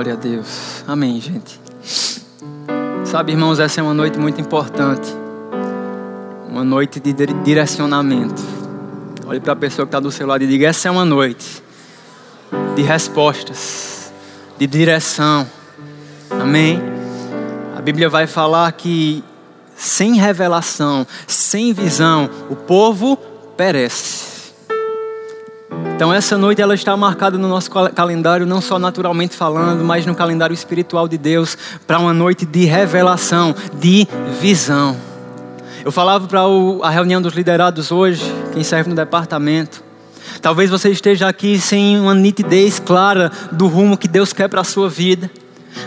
Glória a Deus. Amém, gente. Sabe, irmãos, essa é uma noite muito importante. Uma noite de direcionamento. Olhe para a pessoa que está do seu lado e diga: essa é uma noite de respostas, de direção. Amém? A Bíblia vai falar que sem revelação, sem visão, o povo perece. Então essa noite ela está marcada no nosso calendário, não só naturalmente falando, mas no calendário espiritual de Deus, para uma noite de revelação, de visão. Eu falava para a reunião dos liderados hoje, quem serve no departamento. Talvez você esteja aqui sem uma nitidez clara do rumo que Deus quer para a sua vida.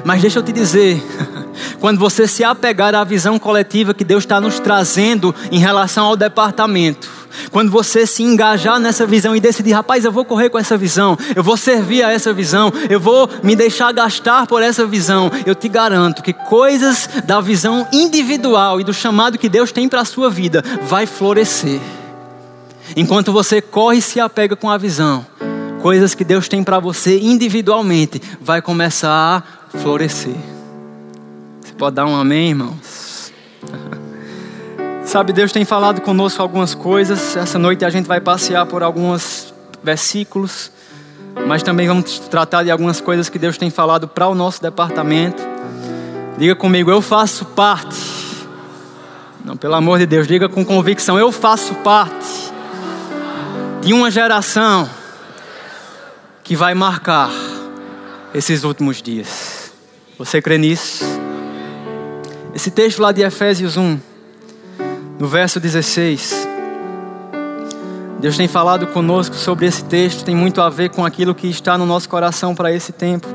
Mas deixa eu te dizer, quando você se apegar à visão coletiva que Deus está nos trazendo em relação ao departamento, quando você se engajar nessa visão e decidir, rapaz, eu vou correr com essa visão, eu vou servir a essa visão, eu vou me deixar gastar por essa visão, eu te garanto que coisas da visão individual e do chamado que Deus tem para a sua vida vai florescer. Enquanto você corre e se apega com a visão, coisas que Deus tem para você individualmente vai começar a florescer. Você pode dar um amém, irmãos? Sabe, Deus tem falado conosco algumas coisas. Essa noite a gente vai passear por alguns versículos, mas também vamos tratar de algumas coisas que Deus tem falado para o nosso departamento. Diga comigo, eu faço parte. Não, pelo amor de Deus, diga com convicção, eu faço parte de uma geração que vai marcar esses últimos dias. Você crê nisso? Esse texto lá de Efésios 1, no verso 16. Deus tem falado conosco sobre esse texto, tem muito a ver com aquilo que está no nosso coração para esse tempo.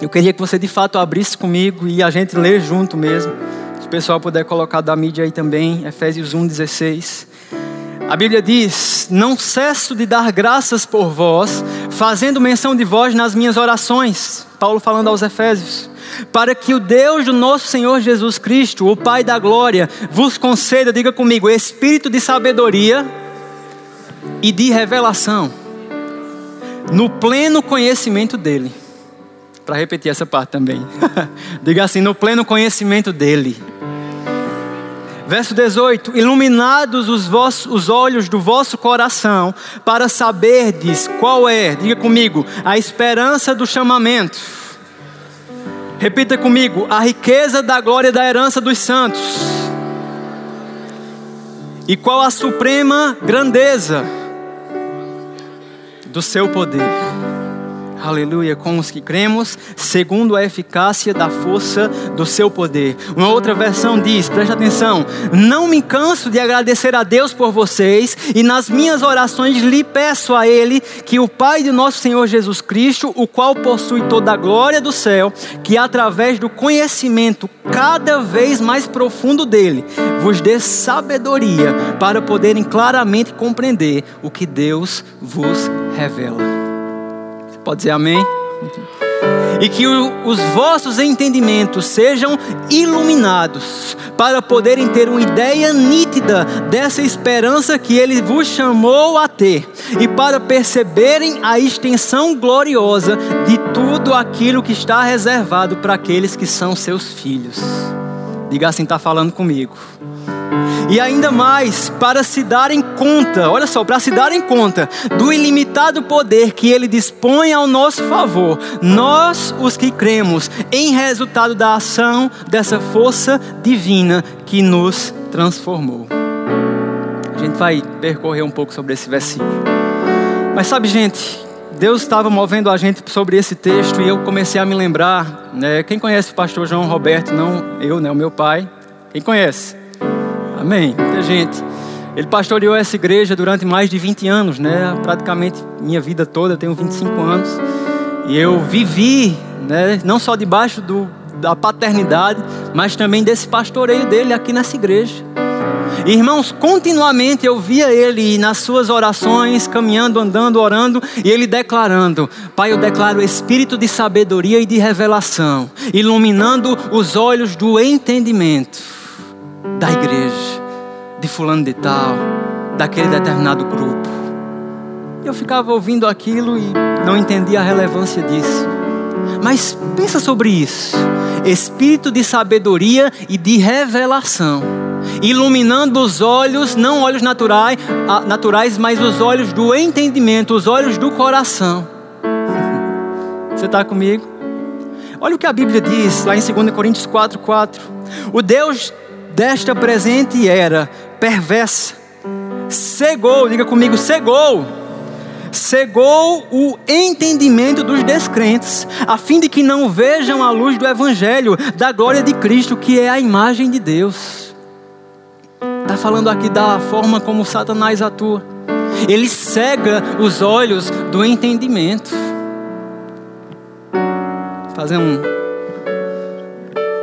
Eu queria que você de fato abrisse comigo e a gente lê junto mesmo. Se o pessoal puder colocar da mídia aí também, Efésios 1, 16. A Bíblia diz: Não cesso de dar graças por vós, fazendo menção de vós nas minhas orações. Paulo falando aos Efésios. Para que o Deus do nosso Senhor Jesus Cristo, o Pai da glória, vos conceda, diga comigo, espírito de sabedoria e de revelação, no pleno conhecimento dEle. Para repetir essa parte também. diga assim: no pleno conhecimento dEle Verso 18: Iluminados os, vossos, os olhos do vosso coração, para saberdes qual é, diga comigo, a esperança do chamamento. Repita comigo: a riqueza da glória da herança dos santos. E qual a suprema grandeza do seu poder aleluia, com os que cremos, segundo a eficácia da força do seu poder. Uma outra versão diz, preste atenção: Não me canso de agradecer a Deus por vocês, e nas minhas orações lhe peço a Ele que o Pai de nosso Senhor Jesus Cristo, o qual possui toda a glória do céu, que através do conhecimento cada vez mais profundo dele, vos dê sabedoria para poderem claramente compreender o que Deus vos revela. Pode dizer amém? E que os vossos entendimentos sejam iluminados, para poderem ter uma ideia nítida dessa esperança que Ele vos chamou a ter, e para perceberem a extensão gloriosa de tudo aquilo que está reservado para aqueles que são seus filhos. Diga assim: está falando comigo. E ainda mais, para se darem conta, olha só, para se darem conta do ilimitado poder que Ele dispõe ao nosso favor, nós, os que cremos, em resultado da ação dessa força divina que nos transformou. A gente vai percorrer um pouco sobre esse versículo. Mas sabe, gente, Deus estava movendo a gente sobre esse texto e eu comecei a me lembrar. Né, quem conhece o pastor João Roberto? Não eu, né? O meu pai. Quem conhece? Amém. Muita gente. Ele pastoreou essa igreja durante mais de 20 anos, né? Praticamente minha vida toda, tenho 25 anos. E eu vivi, né, não só debaixo do, da paternidade, mas também desse pastoreio dele aqui nessa igreja. Irmãos, continuamente eu via ele nas suas orações, caminhando, andando, orando, e ele declarando: Pai, eu declaro espírito de sabedoria e de revelação, iluminando os olhos do entendimento da igreja, de fulano de tal, daquele determinado grupo. Eu ficava ouvindo aquilo e não entendia a relevância disso. Mas pensa sobre isso. Espírito de sabedoria e de revelação, iluminando os olhos, não olhos naturais, naturais, mas os olhos do entendimento, os olhos do coração. Você está comigo? Olha o que a Bíblia diz lá em 2 Coríntios 4, 4. O Deus desta presente era perversa, cegou, diga comigo, cegou cegou o entendimento dos descrentes, a fim de que não vejam a luz do Evangelho, da glória de Cristo, que é a imagem de Deus. Está falando aqui da forma como Satanás atua. Ele cega os olhos do entendimento. Fazer um,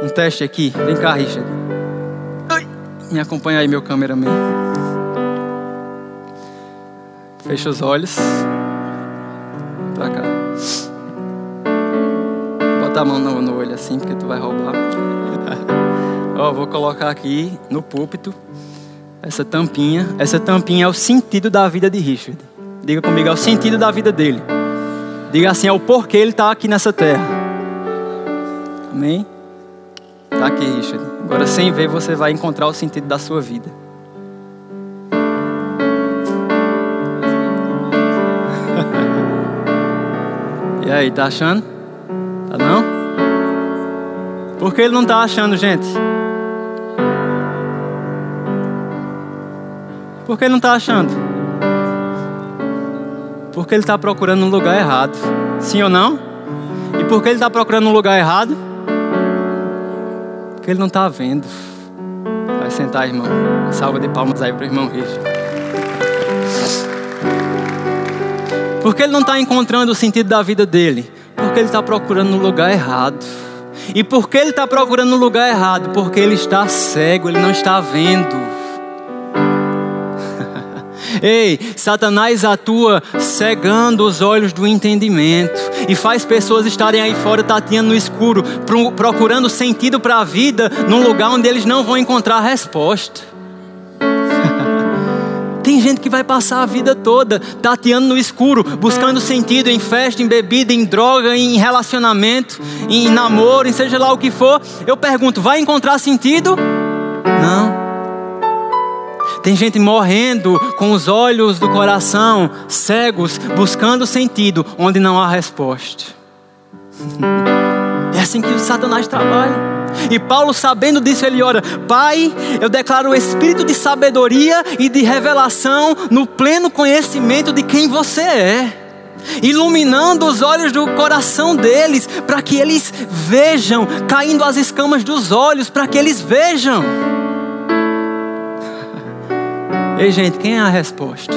um teste aqui. Vem cá, Richard. Me acompanha aí, meu cameraman. Fecha os olhos. Pra cá. Bota a mão no, no olho assim, porque tu vai roubar. Ó, vou colocar aqui no púlpito essa tampinha. Essa tampinha é o sentido da vida de Richard. Diga comigo, é o sentido da vida dele. Diga assim, é o porquê ele está aqui nessa terra. Amém? Tá aqui, Richard. Agora, sem ver, você vai encontrar o sentido da sua vida. E aí, tá achando? Tá não? Por que ele não tá achando, gente? Por que ele não tá achando? Porque ele está procurando um lugar errado. Sim ou não? E por que ele está procurando um lugar errado? Porque ele não está vendo. Vai sentar, irmão. salva de palmas aí para o irmão Richard. Porque ele não está encontrando o sentido da vida dele? Porque ele está procurando no lugar errado. E por que ele está procurando no lugar errado? Porque ele está cego, ele não está vendo. Ei, Satanás atua cegando os olhos do entendimento e faz pessoas estarem aí fora tateando no escuro, procurando sentido para a vida num lugar onde eles não vão encontrar resposta. Tem gente que vai passar a vida toda tateando no escuro, buscando sentido em festa, em bebida, em droga, em relacionamento, em namoro, em seja lá o que for. Eu pergunto, vai encontrar sentido? Não. Tem gente morrendo com os olhos do coração cegos, buscando sentido onde não há resposta. É assim que o Satanás trabalha. E Paulo, sabendo disso, ele ora: Pai, eu declaro o espírito de sabedoria e de revelação no pleno conhecimento de quem você é iluminando os olhos do coração deles, para que eles vejam, caindo as escamas dos olhos, para que eles vejam. Ei, gente, quem é a resposta?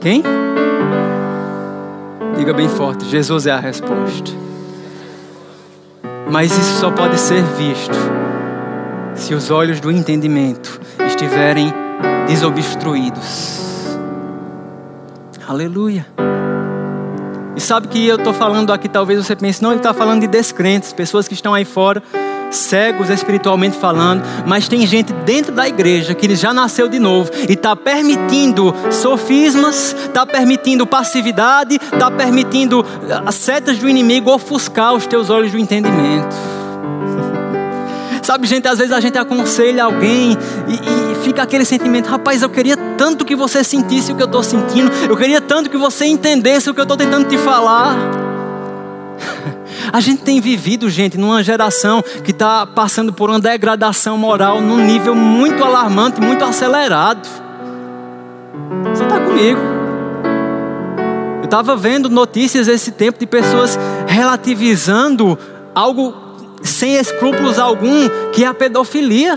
Quem? Diga bem forte: Jesus é a resposta. Mas isso só pode ser visto se os olhos do entendimento estiverem desobstruídos. Aleluia. E sabe que eu estou falando aqui, talvez você pense, não, ele está falando de descrentes, pessoas que estão aí fora cegos espiritualmente falando, mas tem gente dentro da igreja que já nasceu de novo e está permitindo sofismas, está permitindo passividade, está permitindo as setas do inimigo ofuscar os teus olhos do entendimento. Sabe, gente, às vezes a gente aconselha alguém e, e, fica aquele sentimento: rapaz, eu queria tanto que você sentisse o que eu estou sentindo, eu queria tanto que você entendesse o que eu estou tentando te falar. A gente tem vivido, gente, numa geração que está passando por uma degradação moral num nível muito alarmante, muito acelerado. Você está comigo? Eu estava vendo notícias esse tempo de pessoas relativizando algo sem escrúpulos algum, que é a pedofilia.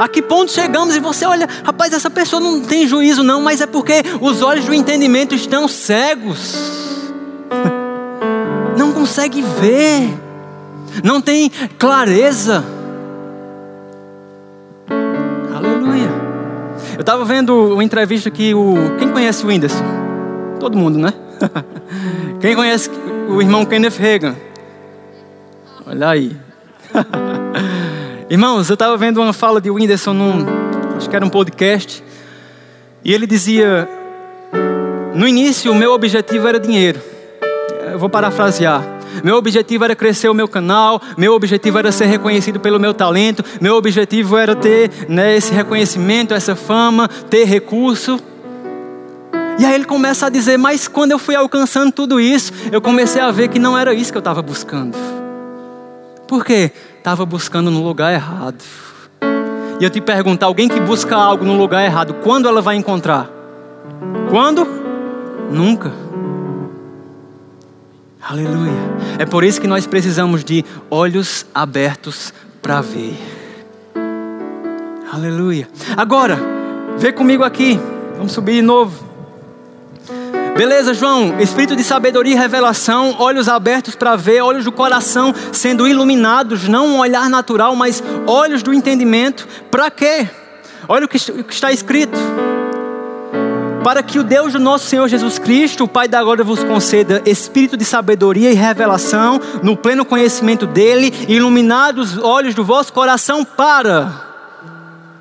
A que ponto chegamos e você olha, rapaz, essa pessoa não tem juízo, não, mas é porque os olhos do entendimento estão cegos não consegue ver, não tem clareza. Aleluia. Eu estava vendo uma entrevista que o. Quem conhece o Whindersson? Todo mundo, né? Quem conhece o irmão Kenneth Reagan? Olha aí. Irmãos, eu estava vendo uma fala de Whindersson num. Acho que era um podcast. E ele dizia: No início, o meu objetivo era dinheiro eu vou parafrasear. Meu objetivo era crescer o meu canal, meu objetivo era ser reconhecido pelo meu talento, meu objetivo era ter né, esse reconhecimento, essa fama, ter recurso. E aí ele começa a dizer: Mas quando eu fui alcançando tudo isso, eu comecei a ver que não era isso que eu estava buscando. Por quê? Estava buscando no lugar errado. E eu te pergunto: alguém que busca algo no lugar errado, quando ela vai encontrar? Quando? Nunca. Aleluia. É por isso que nós precisamos de olhos abertos para ver. Aleluia. Agora, vê comigo aqui. Vamos subir de novo. Beleza, João? Espírito de sabedoria e revelação, olhos abertos para ver, olhos do coração sendo iluminados, não um olhar natural, mas olhos do entendimento. Para quê? Olha o que está escrito. Para que o Deus do nosso Senhor Jesus Cristo, o Pai da glória, vos conceda espírito de sabedoria e revelação, no pleno conhecimento dele, iluminados os olhos do vosso coração, para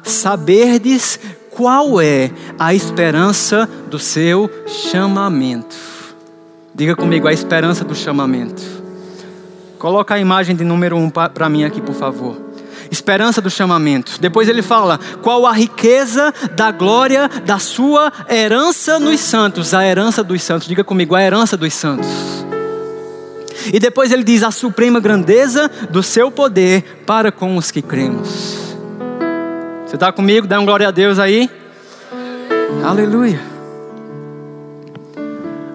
saberdes qual é a esperança do seu chamamento? Diga comigo, a esperança do chamamento. Coloca a imagem de número um para mim aqui, por favor. Esperança do chamamento. Depois ele fala: qual a riqueza da glória da sua herança nos santos? A herança dos santos. Diga comigo, a herança dos santos. E depois ele diz: a suprema grandeza do seu poder para com os que cremos. Você está comigo? Dá um glória a Deus aí. Aleluia.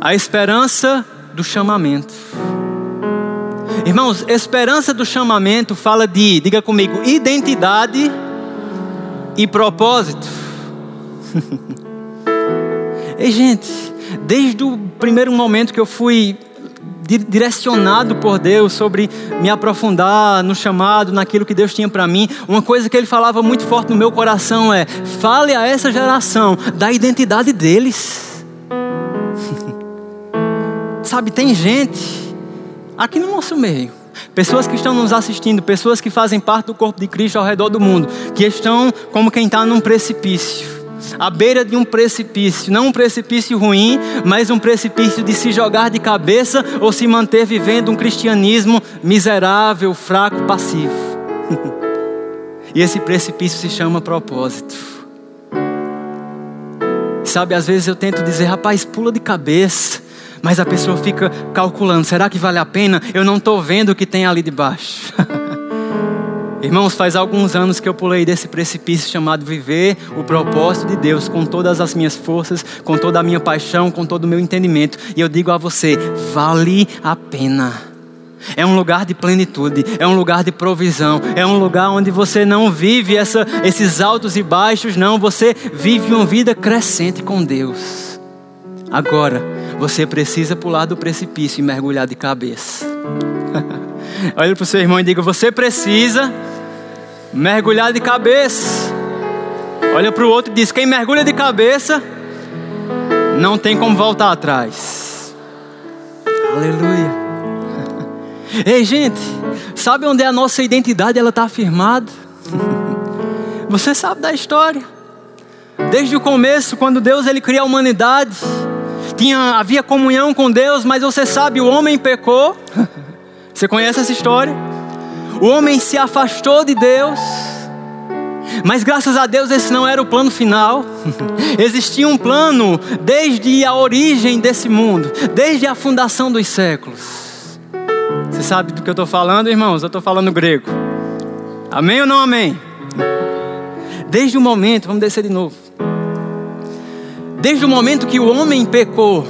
A esperança do chamamento. Irmãos, esperança do chamamento fala de, diga comigo, identidade e propósito. e gente, desde o primeiro momento que eu fui direcionado por Deus sobre me aprofundar no chamado, naquilo que Deus tinha para mim, uma coisa que ele falava muito forte no meu coração é: fale a essa geração da identidade deles. Sabe, tem gente aqui no nosso meio, pessoas que estão nos assistindo, pessoas que fazem parte do corpo de Cristo ao redor do mundo, que estão como quem está num precipício à beira de um precipício, não um precipício ruim, mas um precipício de se jogar de cabeça ou se manter vivendo um cristianismo miserável, fraco, passivo. e esse precipício se chama propósito. Sabe, às vezes eu tento dizer, rapaz, pula de cabeça, mas a pessoa fica calculando: será que vale a pena? Eu não estou vendo o que tem ali debaixo. Irmãos, faz alguns anos que eu pulei desse precipício chamado viver o propósito de Deus com todas as minhas forças, com toda a minha paixão, com todo o meu entendimento. E eu digo a você: vale a pena. É um lugar de plenitude, é um lugar de provisão, é um lugar onde você não vive essa, esses altos e baixos, não, você vive uma vida crescente com Deus. Agora, você precisa pular do precipício e mergulhar de cabeça. Olha para o seu irmão e diga: Você precisa mergulhar de cabeça. Olha para o outro e diz: Quem mergulha de cabeça não tem como voltar atrás. Aleluia. Ei, gente, sabe onde a nossa identidade ela está afirmada? Você sabe da história. Desde o começo, quando Deus ele cria a humanidade, tinha, havia comunhão com Deus, mas você sabe, o homem pecou. Você conhece essa história? O homem se afastou de Deus. Mas graças a Deus esse não era o plano final. Existia um plano desde a origem desse mundo, desde a fundação dos séculos. Você sabe do que eu estou falando, irmãos? Eu estou falando grego. Amém ou não amém? Desde o momento, vamos descer de novo. Desde o momento que o homem pecou,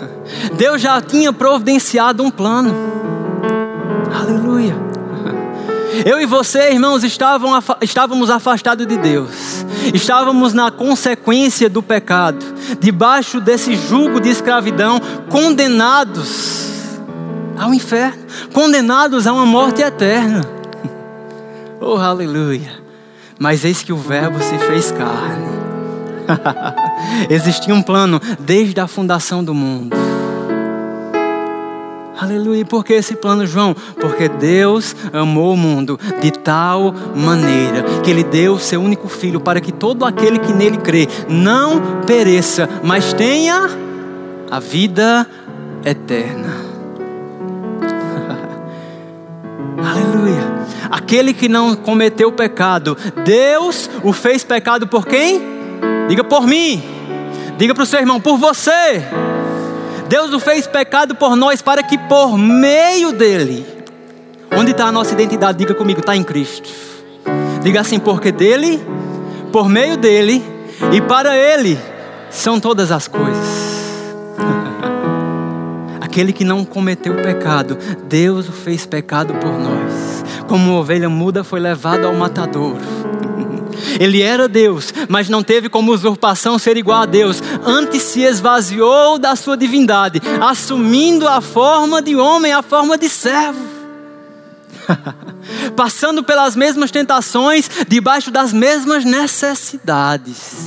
Deus já tinha providenciado um plano. Aleluia. Eu e você, irmãos, estávamos afastados de Deus, estávamos na consequência do pecado, debaixo desse jugo de escravidão, condenados ao inferno, condenados a uma morte eterna. Oh, aleluia! Mas eis que o Verbo se fez carne. Existia um plano desde a fundação do mundo Aleluia. Por que esse plano, João? Porque Deus amou o mundo de tal maneira que Ele deu o seu único filho para que todo aquele que nele crê não pereça, mas tenha a vida eterna. Aleluia. Aquele que não cometeu pecado, Deus o fez pecado por quem? Diga por mim. Diga para o seu irmão, por você. Deus o fez pecado por nós para que por meio dele. Onde está a nossa identidade? Diga comigo, está em Cristo. Diga assim, porque dele, por meio dele e para ele são todas as coisas. Aquele que não cometeu pecado, Deus o fez pecado por nós. Como ovelha muda foi levado ao matador. Ele era Deus, mas não teve como usurpação ser igual a Deus. Antes se esvaziou da sua divindade, assumindo a forma de homem, a forma de servo. Passando pelas mesmas tentações, debaixo das mesmas necessidades.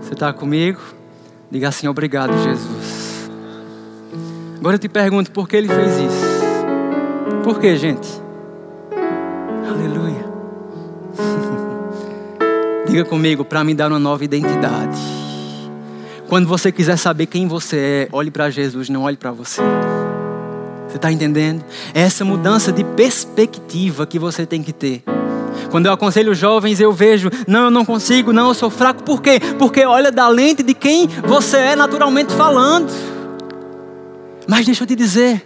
Você está comigo? Diga assim: obrigado, Jesus. Agora eu te pergunto, por que ele fez isso? Por que, gente? Aleluia. Diga comigo, para me dar uma nova identidade. Quando você quiser saber quem você é, olhe para Jesus, não olhe para você. Você está entendendo? É essa mudança de perspectiva que você tem que ter. Quando eu aconselho jovens, eu vejo, não, eu não consigo, não, eu sou fraco. Por quê? Porque olha da lente de quem você é naturalmente falando. Mas deixa eu te dizer,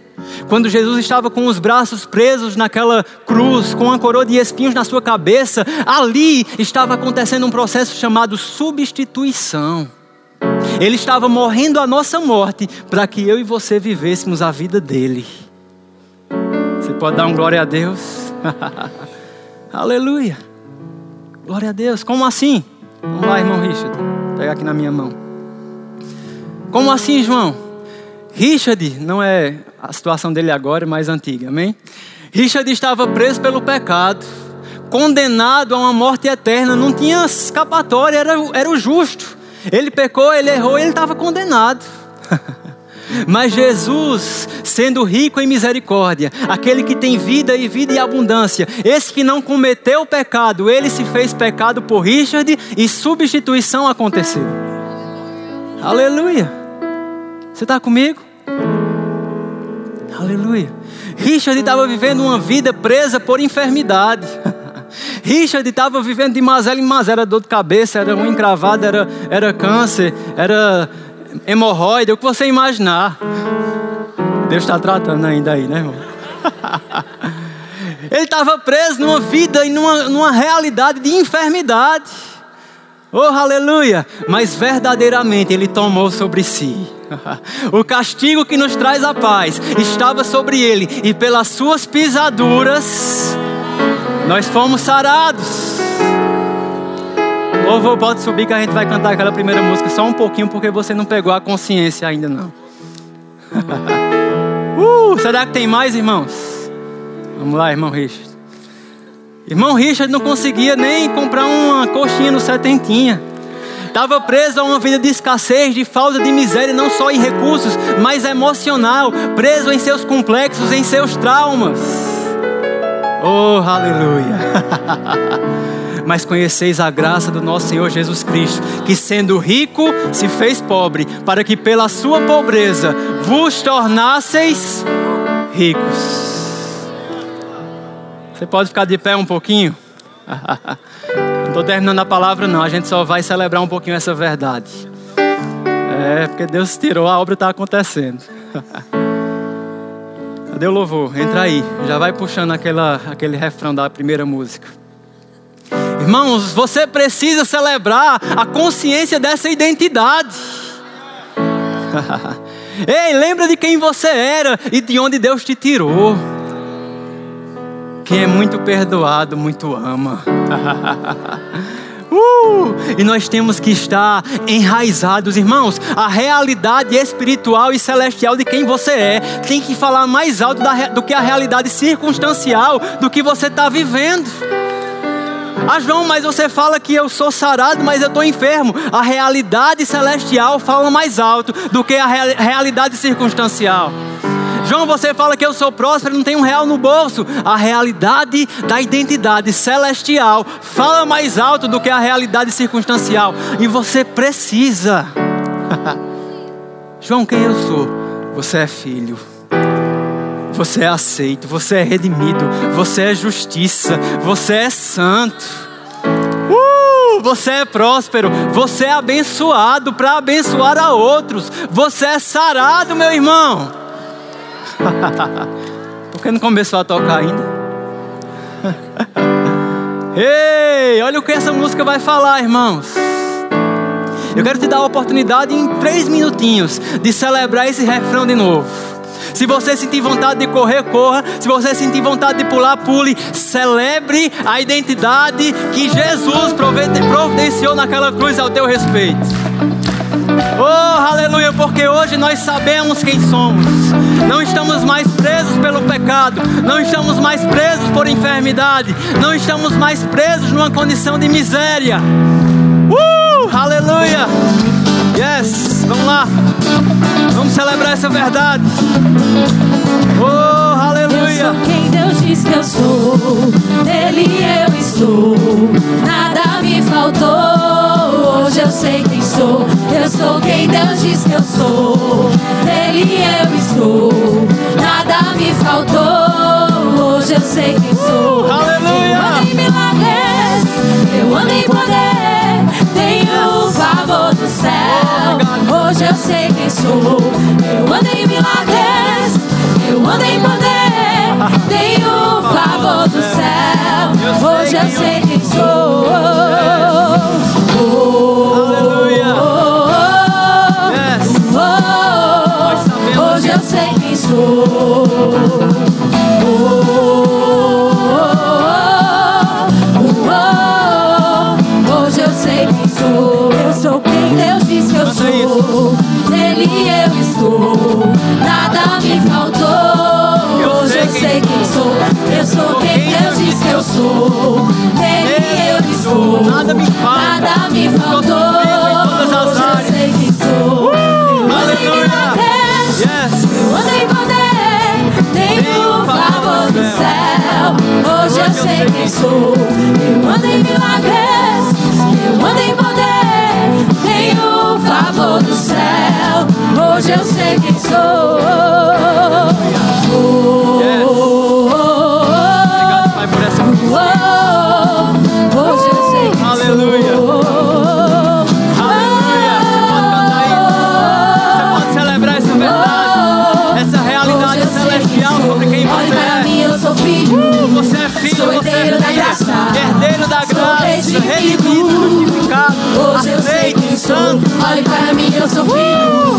quando Jesus estava com os braços presos naquela cruz, com a coroa de espinhos na sua cabeça, ali estava acontecendo um processo chamado substituição. Ele estava morrendo a nossa morte para que eu e você vivêssemos a vida dele. Você pode dar um glória a Deus? Aleluia. Glória a Deus. Como assim? Vamos lá, irmão Richard. Pegar aqui na minha mão. Como assim, João? Richard, não é a situação dele agora, é mais antiga, amém? Richard estava preso pelo pecado, condenado a uma morte eterna, não tinha escapatória, era, era o justo. Ele pecou, ele errou, ele estava condenado. Mas Jesus, sendo rico em misericórdia, aquele que tem vida e vida e abundância, esse que não cometeu pecado, ele se fez pecado por Richard e substituição aconteceu. Aleluia. Você está comigo? Aleluia. Richard estava vivendo uma vida presa por enfermidade. Richard estava vivendo de mazela em mazela, era dor de cabeça, era um encravado, era, era câncer, era hemorroida, o que você imaginar. Deus está tratando ainda aí, né, irmão? Ele estava preso numa vida e numa, numa realidade de enfermidade. Oh, aleluia! Mas verdadeiramente Ele tomou sobre si. O castigo que nos traz a paz estava sobre Ele, e pelas Suas pisaduras nós fomos sarados. Louvor, pode subir que a gente vai cantar aquela primeira música só um pouquinho, porque você não pegou a consciência ainda não. uh, será que tem mais, irmãos? Vamos lá, irmão Richard. Irmão Richard não conseguia nem comprar uma coxinha no setentinha. Estava preso a uma vida de escassez, de falta de miséria, não só em recursos, mas emocional, preso em seus complexos, em seus traumas. Oh, aleluia! Mas conheceis a graça do nosso Senhor Jesus Cristo, que sendo rico se fez pobre, para que pela sua pobreza vos tornasseis ricos. Você pode ficar de pé um pouquinho? Não estou terminando a palavra, não. A gente só vai celebrar um pouquinho essa verdade. É, porque Deus tirou, a obra está acontecendo. Cadê o louvor? Entra aí. Já vai puxando aquela, aquele refrão da primeira música. Irmãos, você precisa celebrar a consciência dessa identidade. Ei, lembra de quem você era e de onde Deus te tirou. Quem é muito perdoado, muito ama. Uh, e nós temos que estar enraizados, irmãos. A realidade espiritual e celestial de quem você é tem que falar mais alto da, do que a realidade circunstancial do que você está vivendo. Ah, João, mas você fala que eu sou sarado, mas eu estou enfermo. A realidade celestial fala mais alto do que a realidade circunstancial. João, você fala que eu sou próspero, não tenho um real no bolso. A realidade da identidade celestial fala mais alto do que a realidade circunstancial. E você precisa. João, quem eu sou? Você é filho. Você é aceito, você é redimido, você é justiça, você é santo. Uh, você é próspero, você é abençoado para abençoar a outros. Você é sarado, meu irmão. Por que não começou a tocar ainda? Ei, olha o que essa música vai falar, irmãos. Eu quero te dar a oportunidade em três minutinhos de celebrar esse refrão de novo. Se você sentir vontade de correr, corra. Se você sentir vontade de pular, pule. Celebre a identidade que Jesus providenciou naquela cruz ao teu respeito. Oh, aleluia, porque hoje nós sabemos quem somos. Não estamos mais presos pelo pecado, não estamos mais presos por enfermidade, não estamos mais presos numa condição de miséria. Uh, aleluia. Yes, vamos lá. Vamos celebrar essa verdade. Oh, aleluia. Eu sou quem Deus diz que eu sou. Nele eu estou. Nada me faltou. Hoje eu sei quem sou. Eu sou quem Deus diz que eu sou. Nele eu estou. Nada me faltou. Hoje eu sei quem sou. Uh, aleluia. Eu ando em milagres. Eu ando em poder. Tenho o favor do céu. Hoje eu sei quem sou. Eu ando em milagres. Eu ando em poder. Tenho o favor do céu. Hoje eu sei quem sou. Hoje eu sei quem sou. Hoje eu sei quem sou. Eu sou quem Deus diz que eu sou. Nele eu estou. Nada sou. Eu sou quem Deus diz que eu sou. Nele eu estou. Nada me falta. Nada me Sou faltou. Hoje eu sei quem sou. Em Aleluia. Yes. Eu ando em poder, tenho o favor do céu. Hoje eu sei quem sou. Eu ando em milagres, eu ando em poder, tenho o favor do céu. Hoje eu sei quem sou. Oh, Aleluia. Aleluia. Você pode cantar isso. Você pode celebrar essa verdade. Essa realidade celestial sobre quem Olhe você para é. mim, eu sou filho. Você é filho, Sou você é herdeiro da filha, graça. herdeiro da Sou graça, redimido. sei aceito, quem sou. santo. Olhe para mim, eu sou filho.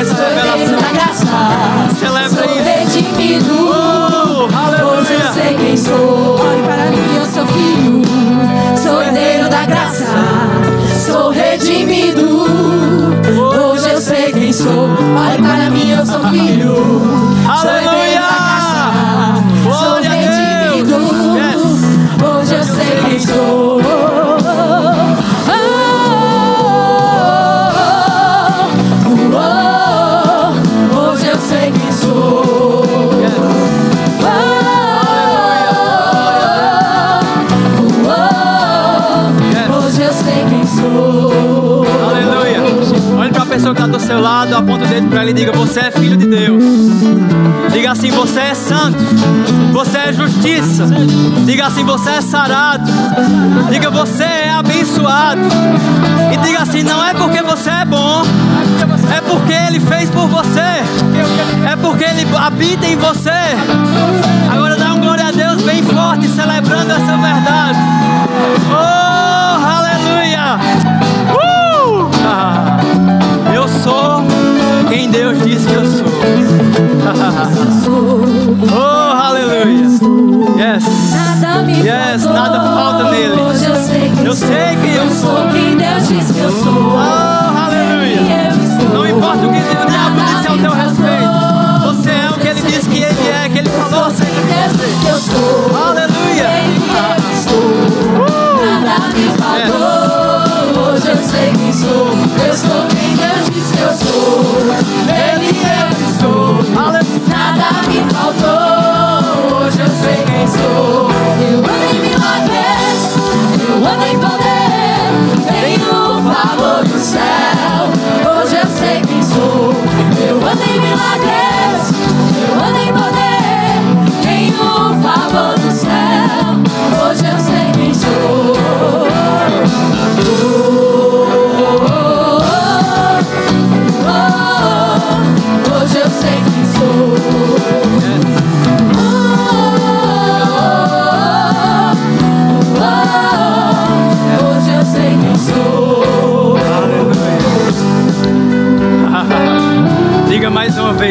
Essa revelação. Aponta o dedo para ele e diga: Você é filho de Deus. Diga assim: Você é santo. Você é justiça. Diga assim: Você é sarado. Diga: Você é abençoado. E diga assim: Não é porque você é bom, é porque Ele fez por você. É porque Ele habita em você. Agora dá um glória a Deus bem forte, celebrando essa verdade. Oh, aleluia! Uh! Ah, eu sou Deus diz que eu sou. oh, aleluia! Yes! Nada me Yes, faltou. nada falta nele. Hoje eu sei quem Eu sou. sei quem eu sou. sou. quem Deus diz que eu sou. Oh, aleluia! Eu. Não importa o que o diabo disse ao teu respeito. Você é o que ele disse que ele é, que ele falou assim. Quem Deus diz que eu sou.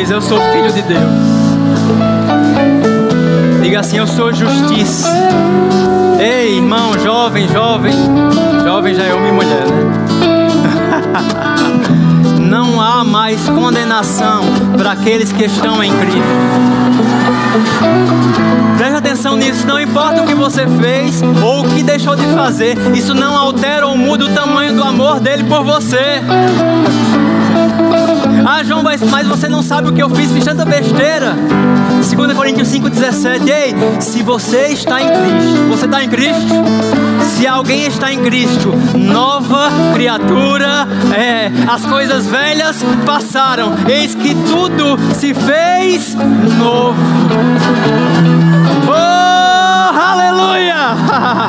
Eu sou filho de Deus. Diga assim: Eu sou justiça. Ei, irmão, jovem, jovem. Jovem já é homem e mulher, né? Não há mais condenação para aqueles que estão em Cristo. Preste atenção nisso, não importa o que você fez ou o que deixou de fazer, isso não altera ou muda o tamanho do amor dele por você. Ah, João, mas, mas você não sabe o que eu fiz, fiz tanta besteira. 2 Coríntios 5,17. Ei, se você está em Cristo, você está em Cristo? Se alguém está em Cristo, nova criatura é. As coisas velhas passaram, eis que tudo se fez novo. Oh, aleluia!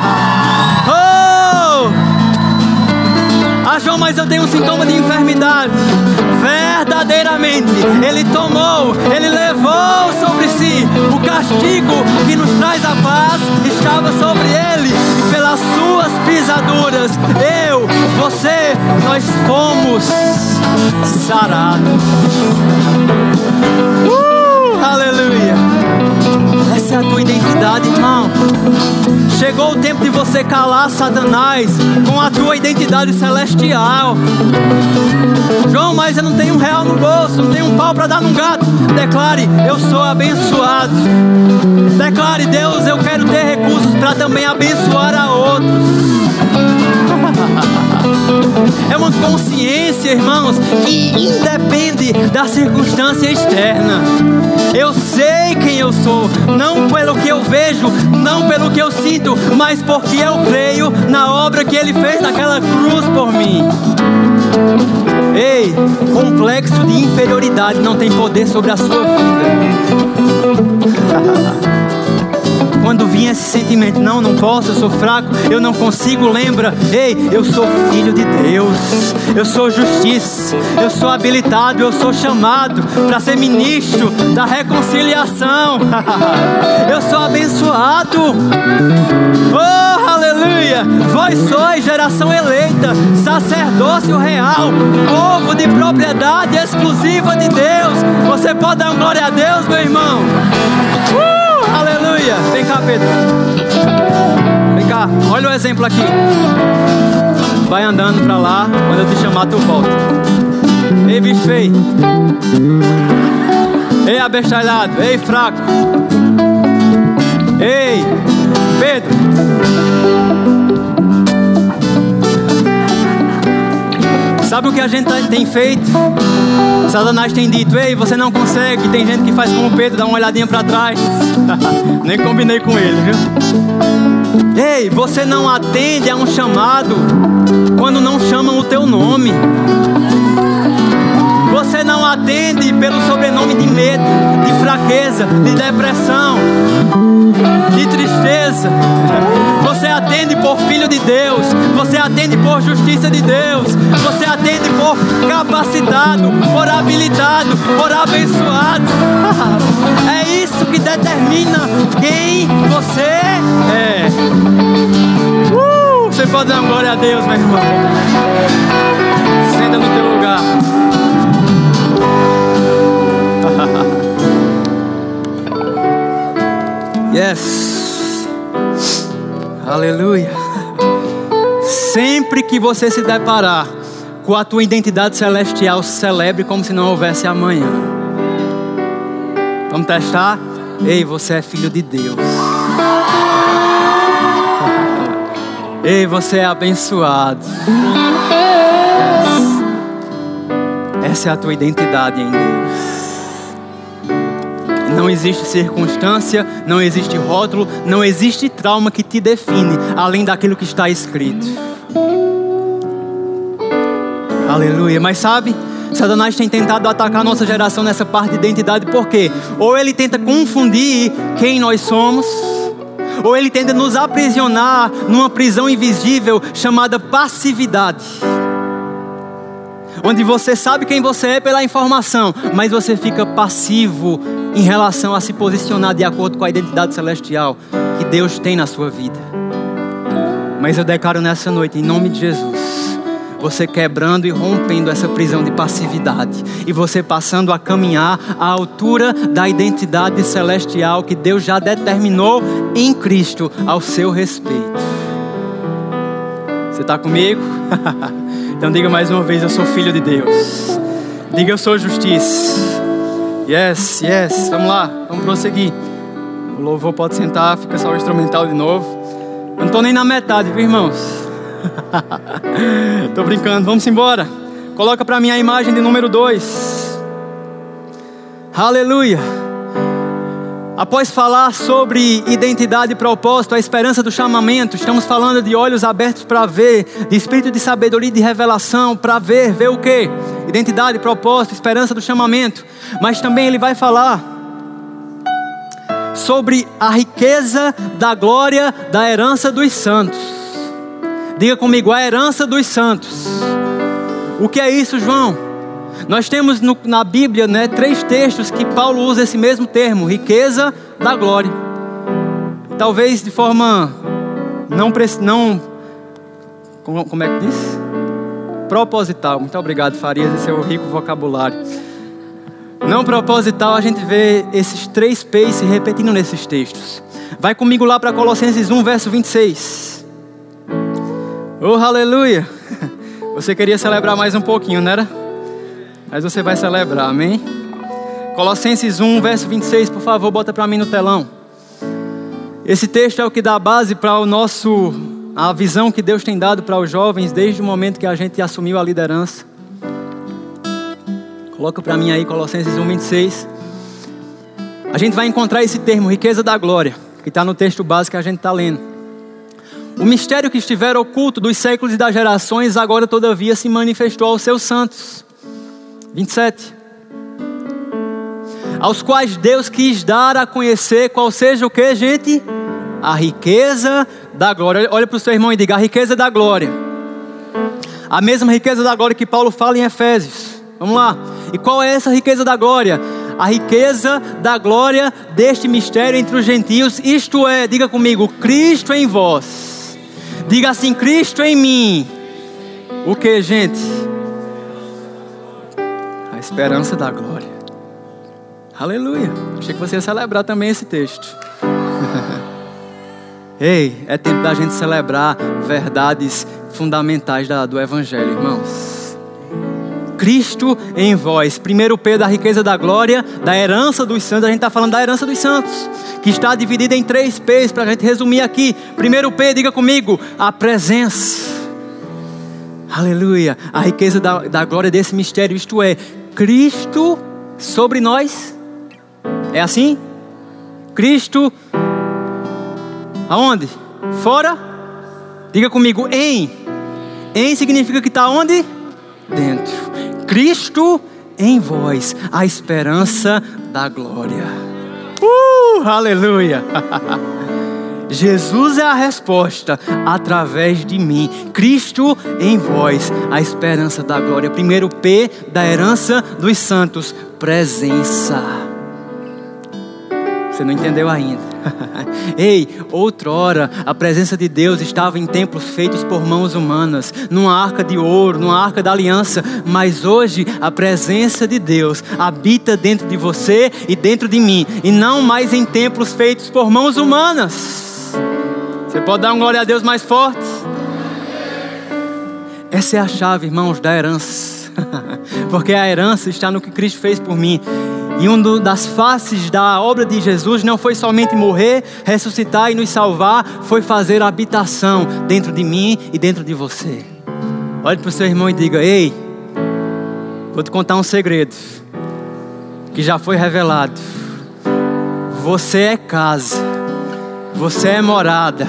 João, mas eu tenho um sintoma de enfermidade verdadeiramente Ele tomou, Ele levou sobre si o castigo que nos traz a paz, estava sobre Ele, e pelas suas pisaduras, eu, você, nós fomos sarados. Uh, aleluia! Essa é a tua identidade, irmão. Chegou o tempo de você calar Satanás com a tua identidade celestial. João, mas eu não tenho um real no bolso, não tenho um pau para dar num gato. Declare, eu sou abençoado. Declare, Deus, eu quero ter recursos para também abençoar a outros. É uma consciência, irmãos, que independe da circunstância externa. Eu sei quem eu sou, não pelo que eu vejo, não pelo que eu sinto, mas porque eu creio na obra que Ele fez naquela cruz por mim. Ei, complexo de inferioridade não tem poder sobre a sua vida. Quando vinha esse sentimento, não, não posso, eu sou fraco, eu não consigo, lembra, ei, eu sou filho de Deus, eu sou justiça, eu sou habilitado, eu sou chamado para ser ministro da reconciliação, eu sou abençoado, oh, aleluia, vós sois geração eleita, sacerdócio real, povo de propriedade exclusiva de Deus, você pode dar glória a Deus, meu irmão, uh! Aleluia. Vem cá, Pedro. Vem cá. Olha o exemplo aqui. Vai andando pra lá. Quando eu te chamar, tu volta. Ei, bicho feio. Ei, abestalhado. Ei, fraco. Ei, Pedro. Sabe o que a gente tem feito? Satanás tem dito: Ei, você não consegue. Tem gente que faz como Pedro, dá uma olhadinha para trás. Nem combinei com ele, viu? Ei, você não atende a um chamado quando não chamam o teu nome. Você não atende pelo sobrenome de medo, de fraqueza, de depressão, de tristeza. Atende por filho de Deus. Você atende por justiça de Deus. Você atende por capacitado, por habilitado, por abençoado. É isso que determina quem você é. Uh, você pode dar glória a Deus, meu irmão. Senta no teu lugar. yes. Aleluia. Sempre que você se deparar com a tua identidade celestial, celebre como se não houvesse amanhã. Vamos testar? Ei, você é filho de Deus. Ei, você é abençoado. Essa é a tua identidade em Deus. Não existe circunstância, não existe rótulo, não existe trauma que te define, além daquilo que está escrito. Aleluia. Mas sabe, Satanás tem tentado atacar nossa geração nessa parte de identidade, por quê? Ou ele tenta confundir quem nós somos, ou ele tenta nos aprisionar numa prisão invisível chamada passividade onde você sabe quem você é pela informação, mas você fica passivo em relação a se posicionar de acordo com a identidade celestial que Deus tem na sua vida. Mas eu declaro nessa noite, em nome de Jesus, você quebrando e rompendo essa prisão de passividade e você passando a caminhar à altura da identidade celestial que Deus já determinou em Cristo ao seu respeito. Você está comigo? então diga mais uma vez: Eu sou filho de Deus. Diga: Eu sou justiça. Yes, yes. Vamos lá, vamos prosseguir. O louvor pode sentar, fica só o instrumental de novo. Eu não estou nem na metade, viu, irmãos? Estou brincando, vamos embora. Coloca para mim a imagem de número 2. Aleluia. Após falar sobre identidade e propósito, a esperança do chamamento, estamos falando de olhos abertos para ver, de espírito de sabedoria e de revelação para ver, ver o que? Identidade, propósito, esperança do chamamento. Mas também ele vai falar sobre a riqueza da glória da herança dos santos. Diga comigo, a herança dos santos. O que é isso, João? Nós temos no, na Bíblia né, três textos que Paulo usa esse mesmo termo, riqueza da glória. Talvez de forma não, não como, como é que diz? Proposital. Muito obrigado, Farias, esse seu rico vocabulário não proposital, a gente vê esses três P's se repetindo nesses textos. Vai comigo lá para Colossenses 1, verso 26. Oh, aleluia! Você queria celebrar mais um pouquinho, não era? Mas você vai celebrar, amém? Colossenses 1, verso 26, por favor, bota para mim no telão. Esse texto é o que dá base para o nosso a visão que Deus tem dado para os jovens desde o momento que a gente assumiu a liderança. Coloca para mim aí Colossenses 1:26. A gente vai encontrar esse termo, riqueza da glória, que está no texto básico que a gente está lendo. O mistério que estivera oculto dos séculos e das gerações, agora todavia se manifestou aos seus santos. 27. Aos quais Deus quis dar a conhecer qual seja o que, gente? A riqueza da glória. Olha para o seu irmão e diga: a riqueza da glória. A mesma riqueza da glória que Paulo fala em Efésios. Vamos lá. E qual é essa riqueza da glória? A riqueza da glória deste mistério entre os gentios, isto é, diga comigo, Cristo em vós. Diga assim, Cristo em mim. O que, gente? Esperança da glória. Aleluia. Achei que você ia celebrar também esse texto. Ei, é tempo da gente celebrar verdades fundamentais do Evangelho, irmãos. Cristo em vós. Primeiro P da riqueza da glória, da herança dos santos. A gente está falando da herança dos santos, que está dividida em três P's para a gente resumir aqui. Primeiro P, diga comigo, a presença. Aleluia. A riqueza da, da glória desse mistério, isto é, Cristo sobre nós. É assim? Cristo aonde? Fora? Diga comigo, em. Em significa que está onde? Dentro. Cristo em vós, a esperança da glória. Uh, aleluia! Jesus é a resposta através de mim. Cristo em vós, a esperança da glória. Primeiro P da herança dos santos, presença. Você não entendeu ainda. Ei, outrora a presença de Deus estava em templos feitos por mãos humanas, numa arca de ouro, numa arca da aliança, mas hoje a presença de Deus habita dentro de você e dentro de mim, e não mais em templos feitos por mãos humanas. Você pode dar uma glória a Deus mais forte? Essa é a chave, irmãos, da herança. Porque a herança está no que Cristo fez por mim. E uma das faces da obra de Jesus não foi somente morrer, ressuscitar e nos salvar, foi fazer habitação dentro de mim e dentro de você. Olhe para o seu irmão e diga: Ei, vou te contar um segredo que já foi revelado. Você é casa, você é morada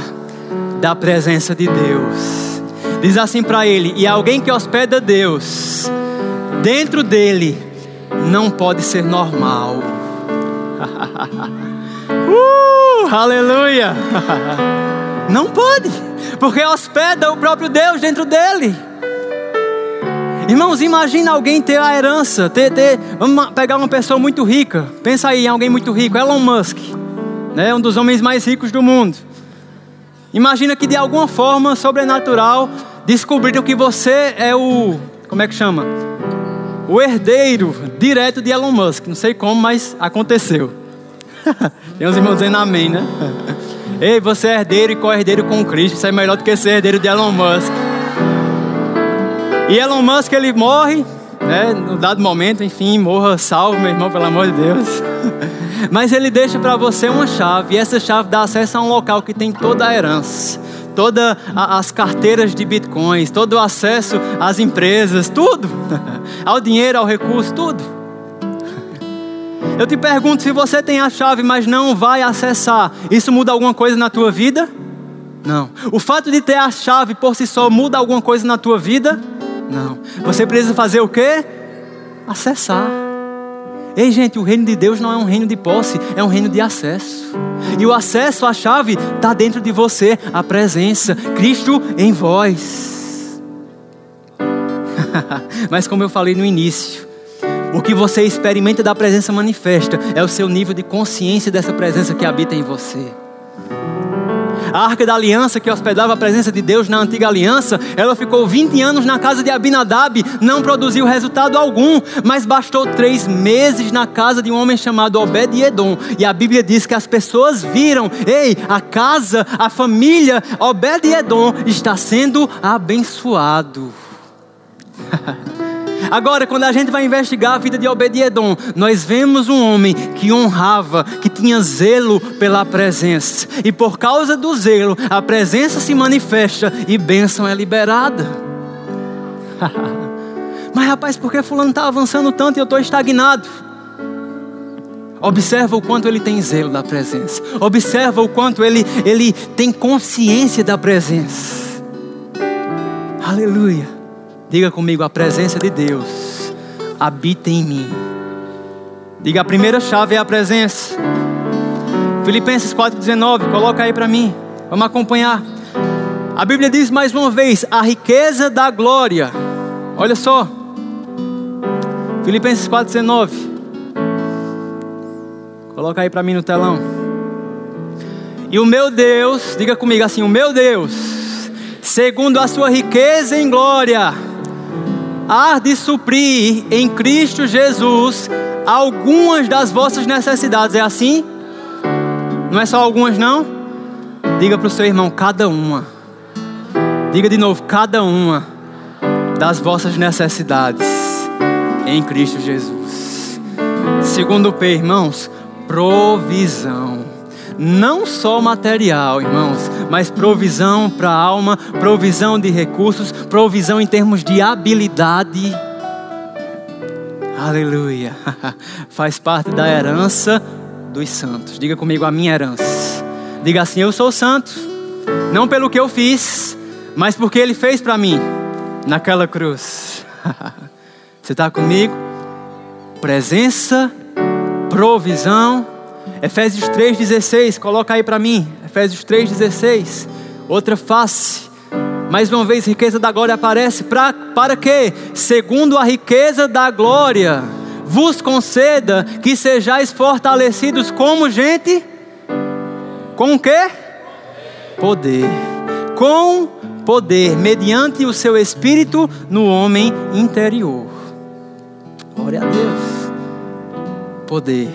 da presença de Deus. Diz assim para ele: E alguém que hospeda Deus, dentro dele não pode ser normal. uh, aleluia! não pode, porque hospeda o próprio Deus dentro dele. Irmãos, imagina alguém ter a herança, ter, ter, vamos pegar uma pessoa muito rica. Pensa aí em alguém muito rico, Elon Musk, né, um dos homens mais ricos do mundo. Imagina que de alguma forma sobrenatural descobriram que você é o. Como é que chama? O herdeiro direto de Elon Musk. Não sei como, mas aconteceu. Tem uns irmãos dizendo amém, né? Ei, você é herdeiro e co-herdeiro com Cristo. Isso é melhor do que ser herdeiro de Elon Musk. E Elon Musk ele morre, né? No dado momento, enfim, morra salvo, meu irmão, pelo amor de Deus. Mas ele deixa para você uma chave, e essa chave dá acesso a um local que tem toda a herança, todas as carteiras de bitcoins, todo o acesso às empresas, tudo, ao dinheiro, ao recurso, tudo. Eu te pergunto se você tem a chave, mas não vai acessar, isso muda alguma coisa na tua vida? Não. O fato de ter a chave por si só muda alguma coisa na tua vida? Não. Você precisa fazer o quê? Acessar. Ei, gente, o reino de Deus não é um reino de posse, é um reino de acesso. E o acesso à chave está dentro de você, a presença, Cristo em vós. Mas como eu falei no início, o que você experimenta da presença manifesta é o seu nível de consciência dessa presença que habita em você. A arca da aliança que hospedava a presença de Deus na antiga aliança, ela ficou 20 anos na casa de Abinadab, não produziu resultado algum, mas bastou três meses na casa de um homem chamado Obed-Edom. E a Bíblia diz que as pessoas viram: ei, a casa, a família Obed-Edom está sendo abençoado. Agora, quando a gente vai investigar a vida de Obed-Edom, nós vemos um homem que honrava, que tinha zelo pela presença. E por causa do zelo, a presença se manifesta e bênção é liberada. Mas rapaz, por que fulano está avançando tanto e eu estou estagnado? Observa o quanto ele tem zelo da presença. Observa o quanto ele, ele tem consciência da presença. Aleluia. Diga comigo, a presença de Deus habita em mim. Diga, a primeira chave é a presença. Filipenses 4,19, coloca aí para mim. Vamos acompanhar. A Bíblia diz mais uma vez: a riqueza da glória. Olha só. Filipenses 4,19. Coloca aí para mim no telão. E o meu Deus, diga comigo assim: o meu Deus, segundo a sua riqueza em glória há de suprir em Cristo Jesus algumas das vossas necessidades. É assim? Não é só algumas, não? Diga para o seu irmão, cada uma. Diga de novo, cada uma das vossas necessidades em Cristo Jesus. Segundo P, irmãos, provisão não só material, irmãos, mas provisão para a alma, provisão de recursos, provisão em termos de habilidade. Aleluia. Faz parte da herança dos santos. Diga comigo a minha herança. Diga assim: Eu sou santo, não pelo que eu fiz, mas porque Ele fez para mim naquela cruz. Você está comigo? Presença, provisão Efésios 3,16, coloca aí para mim. Efésios 3,16. Outra face. Mais uma vez, riqueza da glória aparece. Pra, para quê? Segundo a riqueza da glória, vos conceda que sejais fortalecidos como gente. Com o quê? Poder. Com poder, mediante o seu espírito no homem interior. Glória a Deus. Poder.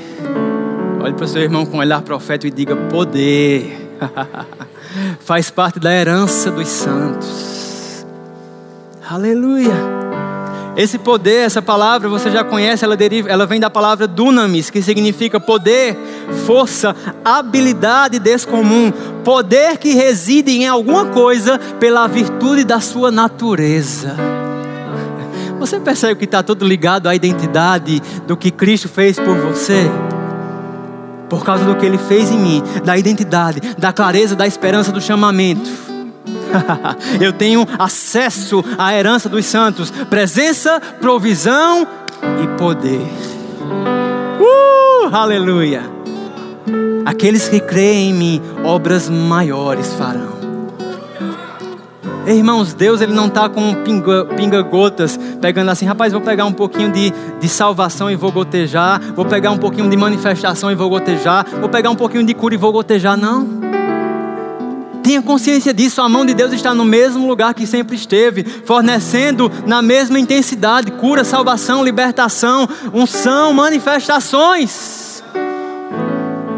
Olhe para o seu irmão com um olhar profético e diga: poder. Faz parte da herança dos santos. Aleluia. Esse poder, essa palavra você já conhece, ela, deriva, ela vem da palavra dunamis, que significa poder, força, habilidade descomum, poder que reside em alguma coisa pela virtude da sua natureza. Você percebe que está tudo ligado à identidade do que Cristo fez por você? Por causa do que Ele fez em mim, da identidade, da clareza, da esperança do chamamento. Eu tenho acesso à herança dos santos, presença, provisão e poder. Uh, aleluia! Aqueles que creem em mim, obras maiores farão. Irmãos, Deus ele não está com pinga-gotas, pinga pegando assim, rapaz, vou pegar um pouquinho de, de salvação e vou gotejar, vou pegar um pouquinho de manifestação e vou gotejar, vou pegar um pouquinho de cura e vou gotejar, não. Tenha consciência disso, a mão de Deus está no mesmo lugar que sempre esteve, fornecendo na mesma intensidade cura, salvação, libertação, unção, manifestações.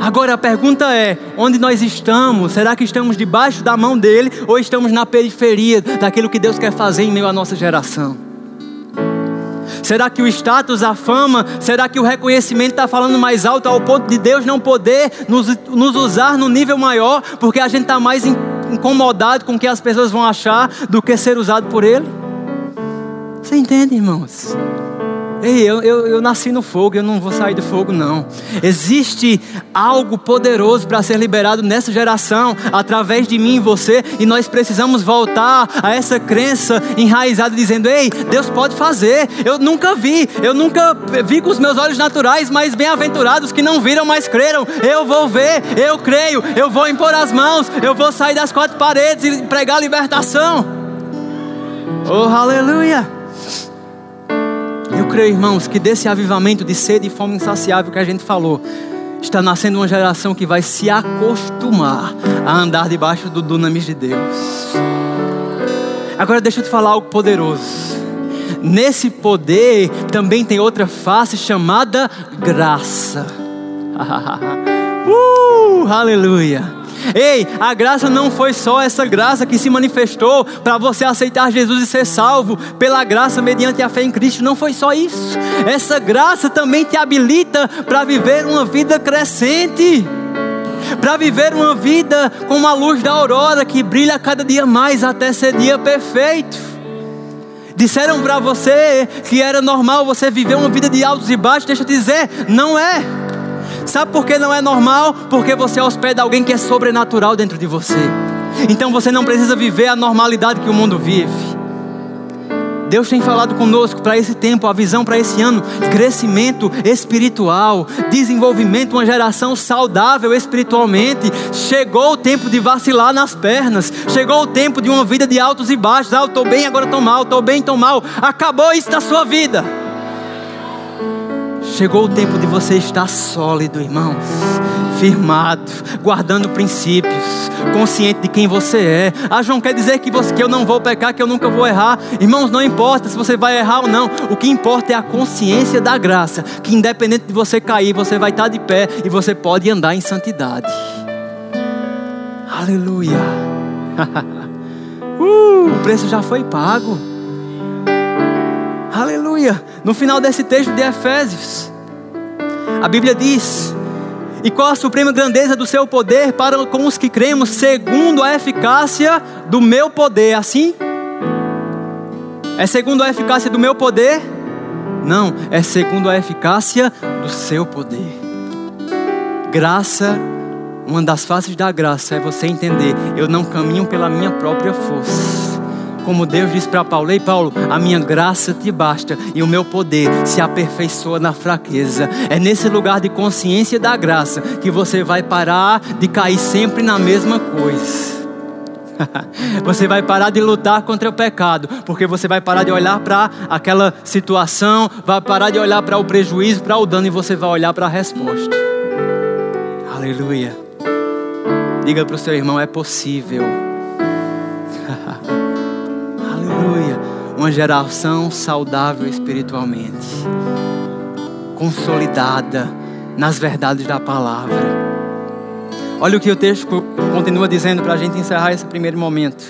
Agora a pergunta é: onde nós estamos? Será que estamos debaixo da mão dele ou estamos na periferia daquilo que Deus quer fazer em meio à nossa geração? Será que o status, a fama, será que o reconhecimento está falando mais alto ao ponto de Deus não poder nos, nos usar no nível maior, porque a gente está mais incomodado com o que as pessoas vão achar do que ser usado por Ele? Você entende, irmãos? Ei, eu, eu, eu, nasci no fogo, eu não vou sair do fogo, não. Existe algo poderoso para ser liberado nessa geração, através de mim e você, e nós precisamos voltar a essa crença enraizada, dizendo: Ei, Deus pode fazer. Eu nunca vi, eu nunca vi com os meus olhos naturais, mas bem-aventurados que não viram, mas creram. Eu vou ver, eu creio, eu vou impor as mãos, eu vou sair das quatro paredes e pregar libertação. Oh, aleluia! Eu creio, irmãos, que desse avivamento de sede e fome insaciável que a gente falou, está nascendo uma geração que vai se acostumar a andar debaixo do dunamis de Deus. Agora deixa eu te falar algo poderoso. Nesse poder também tem outra face chamada graça. uh, aleluia. Ei, a graça não foi só essa graça que se manifestou para você aceitar Jesus e ser salvo pela graça mediante a fé em Cristo. Não foi só isso. Essa graça também te habilita para viver uma vida crescente. Para viver uma vida como a luz da aurora que brilha cada dia mais até ser dia perfeito. Disseram para você que era normal você viver uma vida de altos e baixos, deixa eu te dizer, não é. Sabe por que não é normal? Porque você hospeda alguém que é sobrenatural dentro de você. Então você não precisa viver a normalidade que o mundo vive. Deus tem falado conosco para esse tempo, a visão para esse ano: crescimento espiritual, desenvolvimento, uma geração saudável espiritualmente. Chegou o tempo de vacilar nas pernas, chegou o tempo de uma vida de altos e baixos. Ah, eu estou bem, agora estou mal, estou bem, estou mal. Acabou isso da sua vida. Chegou o tempo de você estar sólido, irmãos, firmado, guardando princípios, consciente de quem você é. Ah, João, quer dizer que, você, que eu não vou pecar, que eu nunca vou errar. Irmãos, não importa se você vai errar ou não. O que importa é a consciência da graça, que independente de você cair, você vai estar de pé e você pode andar em santidade. Aleluia. uh, o preço já foi pago. Aleluia. No final desse texto de Efésios, a Bíblia diz: E qual a suprema grandeza do seu poder para com os que cremos, segundo a eficácia do meu poder? Assim? É segundo a eficácia do meu poder? Não, é segundo a eficácia do seu poder. Graça, uma das faces da graça é você entender: eu não caminho pela minha própria força como Deus disse para Paulo: Ei, Paulo, a minha graça te basta e o meu poder se aperfeiçoa na fraqueza. É nesse lugar de consciência da graça que você vai parar de cair sempre na mesma coisa. Você vai parar de lutar contra o pecado, porque você vai parar de olhar para aquela situação, vai parar de olhar para o prejuízo, para o dano e você vai olhar para a resposta. Aleluia. Diga para o seu irmão: é possível. Uma geração saudável espiritualmente, consolidada nas verdades da palavra. Olha o que o texto continua dizendo para a gente encerrar esse primeiro momento.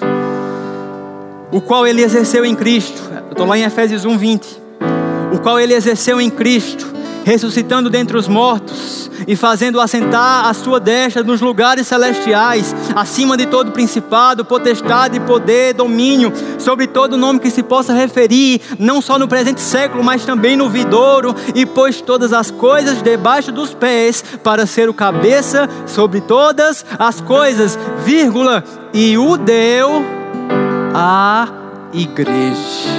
O qual ele exerceu em Cristo. Eu estou lá em Efésios 1, 20. O qual ele exerceu em Cristo ressuscitando dentre os mortos e fazendo assentar a sua destra nos lugares celestiais, acima de todo principado, potestade, poder, domínio, sobre todo nome que se possa referir, não só no presente século, mas também no vidouro, e pôs todas as coisas debaixo dos pés, para ser o cabeça sobre todas as coisas, vírgula, e o deu à igreja.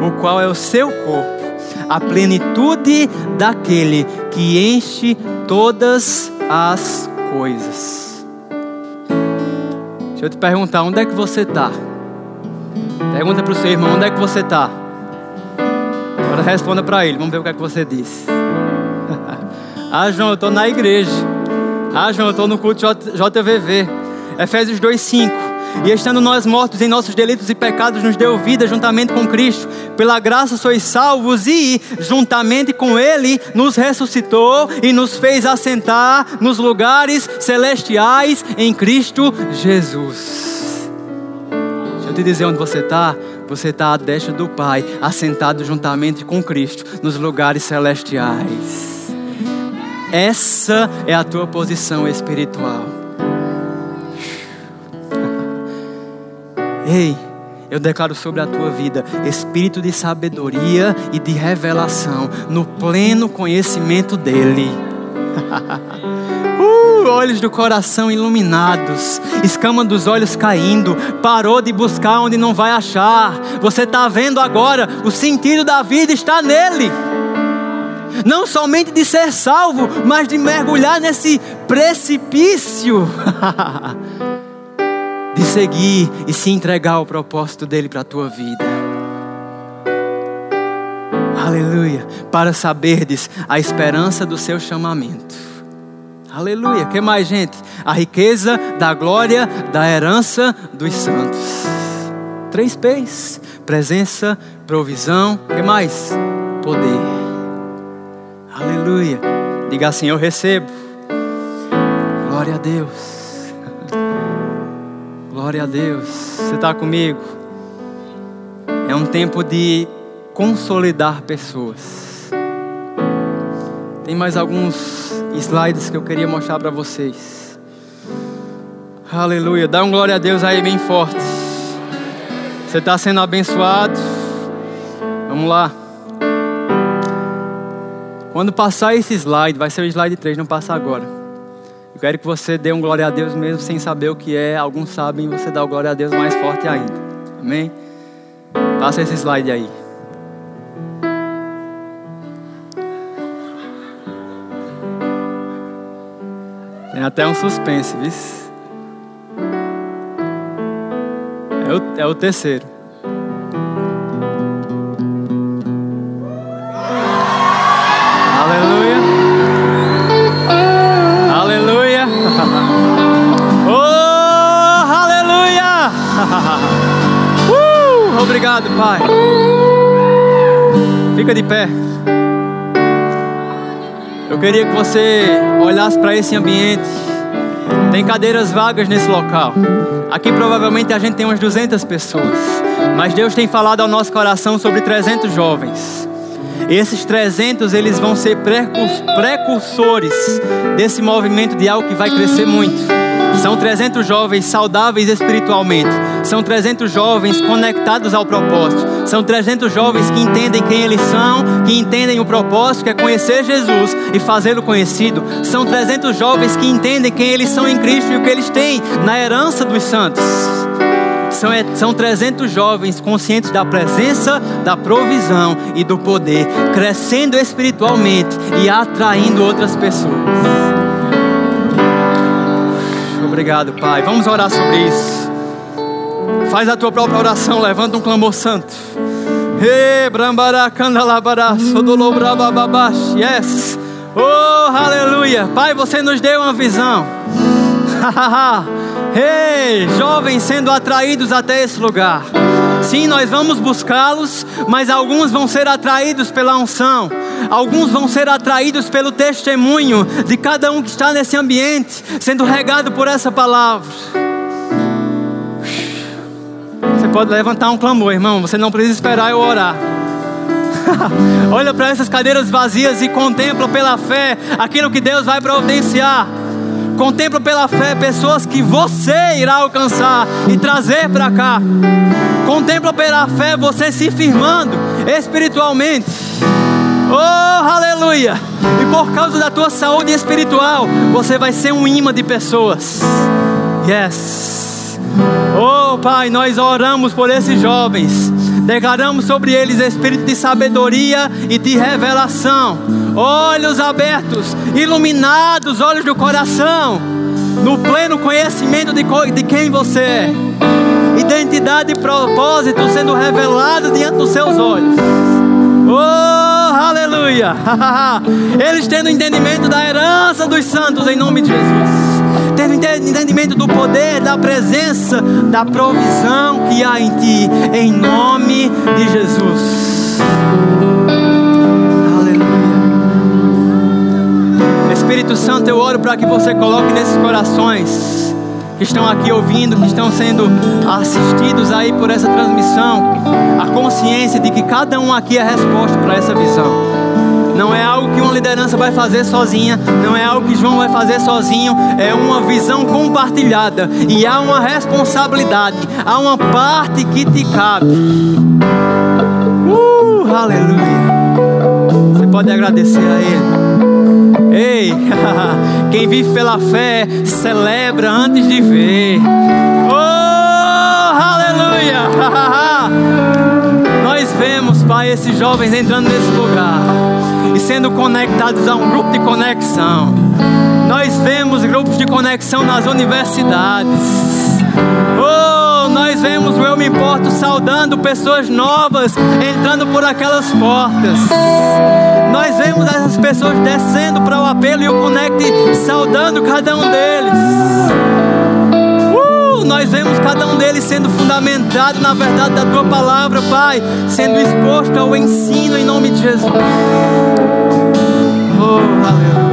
o qual é o seu corpo a plenitude daquele que enche todas as coisas. Deixa eu te perguntar, onde é que você está? Pergunta para o seu irmão, onde é que você está? Agora responda para ele, vamos ver o que é que você disse. ah, João, eu estou na igreja. Ah, João, eu estou no culto JVV. Efésios 2,5. E estando nós mortos em nossos delitos e pecados, nos deu vida juntamente com Cristo. Pela graça sois salvos e, juntamente com Ele, nos ressuscitou e nos fez assentar nos lugares celestiais em Cristo Jesus. Deixa eu te dizer onde você está. Você está à destra do Pai, assentado juntamente com Cristo nos lugares celestiais. Essa é a tua posição espiritual. Ei, eu declaro sobre a tua vida espírito de sabedoria e de revelação no pleno conhecimento dEle. uh, olhos do coração iluminados, escama dos olhos caindo, parou de buscar onde não vai achar. Você está vendo agora, o sentido da vida está nele. Não somente de ser salvo, mas de mergulhar nesse precipício. de seguir e se entregar ao propósito dele para a tua vida. Aleluia. Para saberdes a esperança do seu chamamento. Aleluia. Que mais, gente? A riqueza da glória da herança dos santos. Três P's: presença, provisão. Que mais? Poder. Aleluia. Diga assim: Eu recebo. Glória a Deus. Glória a Deus. Você está comigo? É um tempo de consolidar pessoas. Tem mais alguns slides que eu queria mostrar para vocês. Aleluia. Dá um glória a Deus aí bem forte. Você está sendo abençoado. Vamos lá. Quando passar esse slide, vai ser o slide 3, não passa agora. Eu quero que você dê um glória a Deus mesmo sem saber o que é. Alguns sabem, você dá o glória a Deus mais forte ainda. Amém? Passa esse slide aí. Tem até um suspense, viu? É o, é o terceiro. Obrigado, Pai. Fica de pé. Eu queria que você olhasse para esse ambiente. Tem cadeiras vagas nesse local. Aqui provavelmente a gente tem umas 200 pessoas. Mas Deus tem falado ao nosso coração sobre 300 jovens. E esses 300 eles vão ser precursores desse movimento de algo que vai crescer muito. São 300 jovens saudáveis espiritualmente. São 300 jovens conectados ao propósito. São 300 jovens que entendem quem eles são, que entendem o propósito, que é conhecer Jesus e fazê-lo conhecido. São 300 jovens que entendem quem eles são em Cristo e o que eles têm na herança dos santos. São, é, são 300 jovens conscientes da presença, da provisão e do poder, crescendo espiritualmente e atraindo outras pessoas. Obrigado, Pai. Vamos orar sobre isso. Faz a tua própria oração, levanta um clamor santo. Yes. Oh, aleluia. Pai, você nos deu uma visão. Ei, hey, jovens sendo atraídos até esse lugar. Sim, nós vamos buscá-los, mas alguns vão ser atraídos pela unção. Alguns vão ser atraídos pelo testemunho de cada um que está nesse ambiente, sendo regado por essa palavra. Você pode levantar um clamor, irmão. Você não precisa esperar eu orar. Olha para essas cadeiras vazias e contempla pela fé aquilo que Deus vai providenciar. Contempla pela fé pessoas que você irá alcançar e trazer para cá. Contempla pela fé você se firmando espiritualmente. Oh, aleluia! E por causa da tua saúde espiritual, você vai ser um imã de pessoas. Yes. Oh, Pai, nós oramos por esses jovens. Declaramos sobre eles espírito de sabedoria e de revelação. Olhos abertos, iluminados, olhos do coração, no pleno conhecimento de, de quem você é. Identidade e propósito sendo revelado diante dos seus olhos. Oh, Aleluia. Eles tendo entendimento da herança dos santos em nome de Jesus. Tendo entendimento do poder, da presença, da provisão que há em ti, em nome de Jesus. Espírito Santo, eu oro para que você coloque nesses corações que estão aqui ouvindo, que estão sendo assistidos aí por essa transmissão, a consciência de que cada um aqui é resposta para essa visão. Não é algo que uma liderança vai fazer sozinha, não é algo que João vai fazer sozinho, é uma visão compartilhada e há uma responsabilidade, há uma parte que te cabe. Uh, aleluia. Você pode agradecer a Ele. Ei, quem vive pela fé celebra antes de ver. Oh, aleluia! Nós vemos, Pai, esses jovens entrando nesse lugar e sendo conectados a um grupo de conexão. Nós vemos grupos de conexão nas universidades. Oh, nós vemos o Eu Me Importo saudando pessoas novas entrando por aquelas portas. Nós vemos essas pessoas descendo para o apelo e o Connect saudando cada um deles. Uh, nós vemos cada um deles sendo fundamentado na verdade da tua palavra, Pai, sendo exposto ao ensino em nome de Jesus. Oh, aleluia.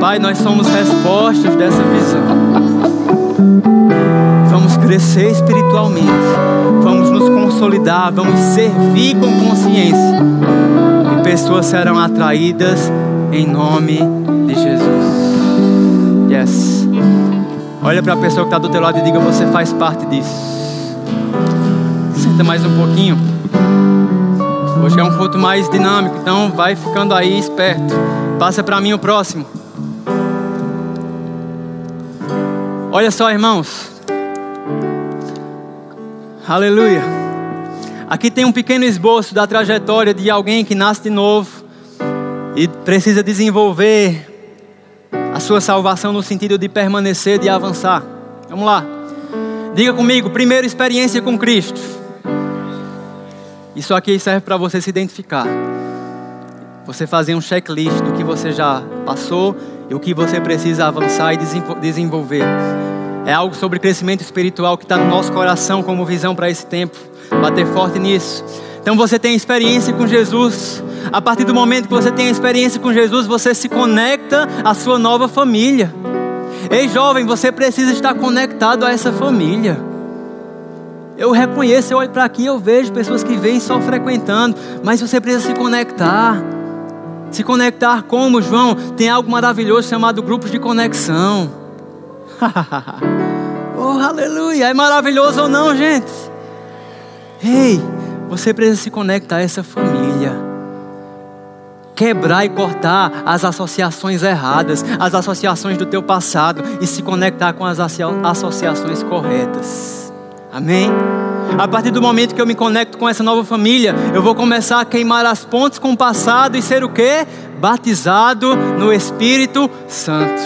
Pai, nós somos respostas dessa visão vamos crescer espiritualmente, vamos nos consolidar, vamos servir com consciência, e pessoas serão atraídas em nome de Jesus. Yes. Olha para a pessoa que está do teu lado e diga: Você faz parte disso. Senta mais um pouquinho. Hoje é um culto mais dinâmico, então vai ficando aí esperto. Passa para mim o próximo. Olha só, irmãos. Aleluia. Aqui tem um pequeno esboço da trajetória de alguém que nasce de novo e precisa desenvolver a sua salvação no sentido de permanecer, de avançar. Vamos lá. Diga comigo, primeira experiência com Cristo. Isso aqui serve para você se identificar. Você fazer um checklist do que você já passou e o que você precisa avançar e desenvolver. É algo sobre crescimento espiritual que está no nosso coração como visão para esse tempo. Bater forte nisso. Então você tem experiência com Jesus. A partir do momento que você tem experiência com Jesus, você se conecta à sua nova família. Ei, jovem, você precisa estar conectado a essa família. Eu reconheço, eu olho para aqui, eu vejo pessoas que vêm só frequentando, mas você precisa se conectar. Se conectar como, João? Tem algo maravilhoso chamado grupos de conexão. oh, aleluia! É maravilhoso ou não, gente? Ei, você precisa se conectar a essa família. Quebrar e cortar as associações erradas, as associações do teu passado e se conectar com as associações corretas. Amém? A partir do momento que eu me conecto com essa nova família, eu vou começar a queimar as pontes com o passado e ser o quê? Batizado no Espírito Santo.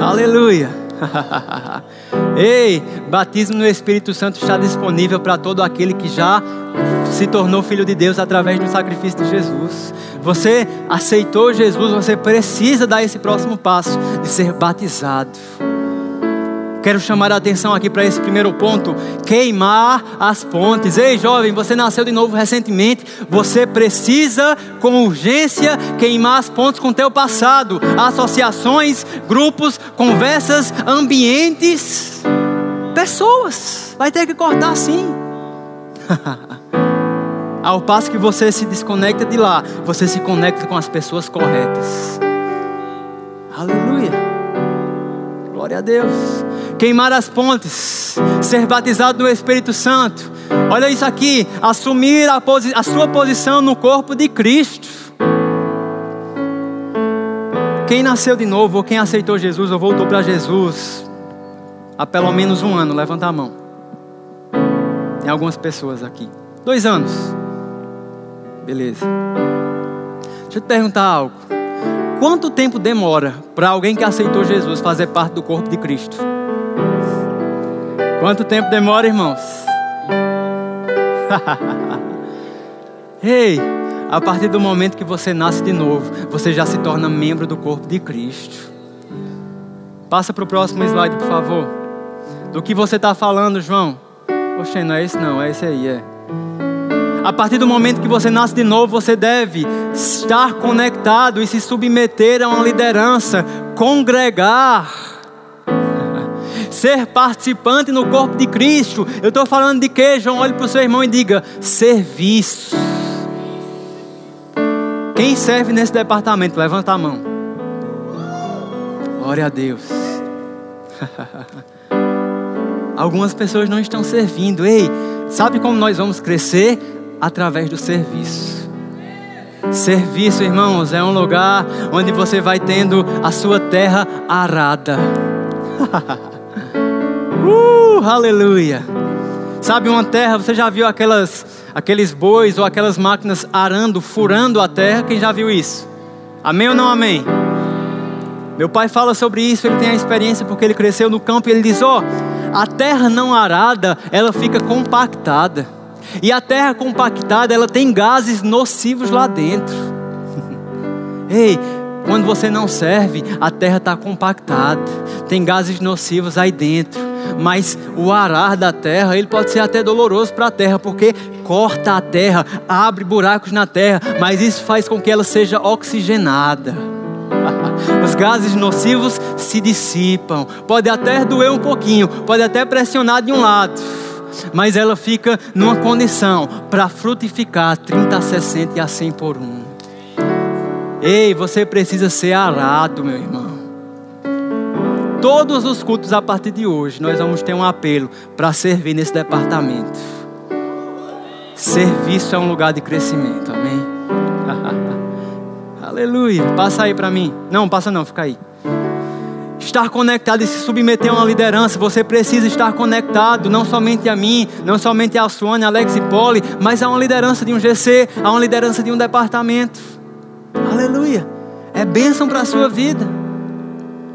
Aleluia. Ei, batismo no Espírito Santo está disponível para todo aquele que já se tornou filho de Deus através do sacrifício de Jesus. Você aceitou Jesus, você precisa dar esse próximo passo de ser batizado. Quero chamar a atenção aqui para esse primeiro ponto: queimar as pontes. Ei, jovem, você nasceu de novo recentemente. Você precisa, com urgência, queimar as pontes com o teu passado. Associações, grupos, conversas, ambientes, pessoas. Vai ter que cortar sim. Ao passo que você se desconecta de lá, você se conecta com as pessoas corretas. Glória a Deus queimar as pontes, ser batizado no Espírito Santo. Olha isso aqui, assumir a, a sua posição no corpo de Cristo. Quem nasceu de novo, ou quem aceitou Jesus, ou voltou para Jesus, há pelo menos um ano, levanta a mão. Tem algumas pessoas aqui. Dois anos. Beleza. Deixa eu te perguntar algo. Quanto tempo demora para alguém que aceitou Jesus fazer parte do corpo de Cristo? Quanto tempo demora, irmãos? Ei, a partir do momento que você nasce de novo, você já se torna membro do corpo de Cristo. Passa para o próximo slide, por favor. Do que você está falando, João? Poxa, não é esse não, é esse aí, é. A partir do momento que você nasce de novo, você deve estar conectado e se submeter a uma liderança, congregar, ser participante no corpo de Cristo. Eu estou falando de quê, João? Olhe para o seu irmão e diga: serviço. Quem serve nesse departamento? Levanta a mão. Glória a Deus. Algumas pessoas não estão servindo. Ei, sabe como nós vamos crescer? Através do serviço. Serviço, irmãos, é um lugar onde você vai tendo a sua terra arada. uh, aleluia. Sabe uma terra, você já viu aquelas aqueles bois ou aquelas máquinas arando, furando a terra. Quem já viu isso? Amém ou não amém? Meu pai fala sobre isso, ele tem a experiência porque ele cresceu no campo e ele diz: Ó, oh, a terra não arada, ela fica compactada. E a terra compactada, ela tem gases nocivos lá dentro. Ei, quando você não serve, a terra está compactada, tem gases nocivos aí dentro. Mas o arar da terra, ele pode ser até doloroso para a terra, porque corta a terra, abre buracos na terra, mas isso faz com que ela seja oxigenada. Os gases nocivos se dissipam. Pode até doer um pouquinho, pode até pressionar de um lado, mas ela fica numa condição para frutificar 30, 60 e a 100 por um. Ei, você precisa ser arado, meu irmão. Todos os cultos a partir de hoje, nós vamos ter um apelo para servir nesse departamento. Serviço é um lugar de crescimento, amém? Aleluia. Passa aí para mim. Não, passa não, fica aí. Estar conectado e se submeter a uma liderança, você precisa estar conectado, não somente a mim, não somente a Suane, Alex e Poli, mas a uma liderança de um GC, a uma liderança de um departamento. Aleluia. É bênção para a sua vida.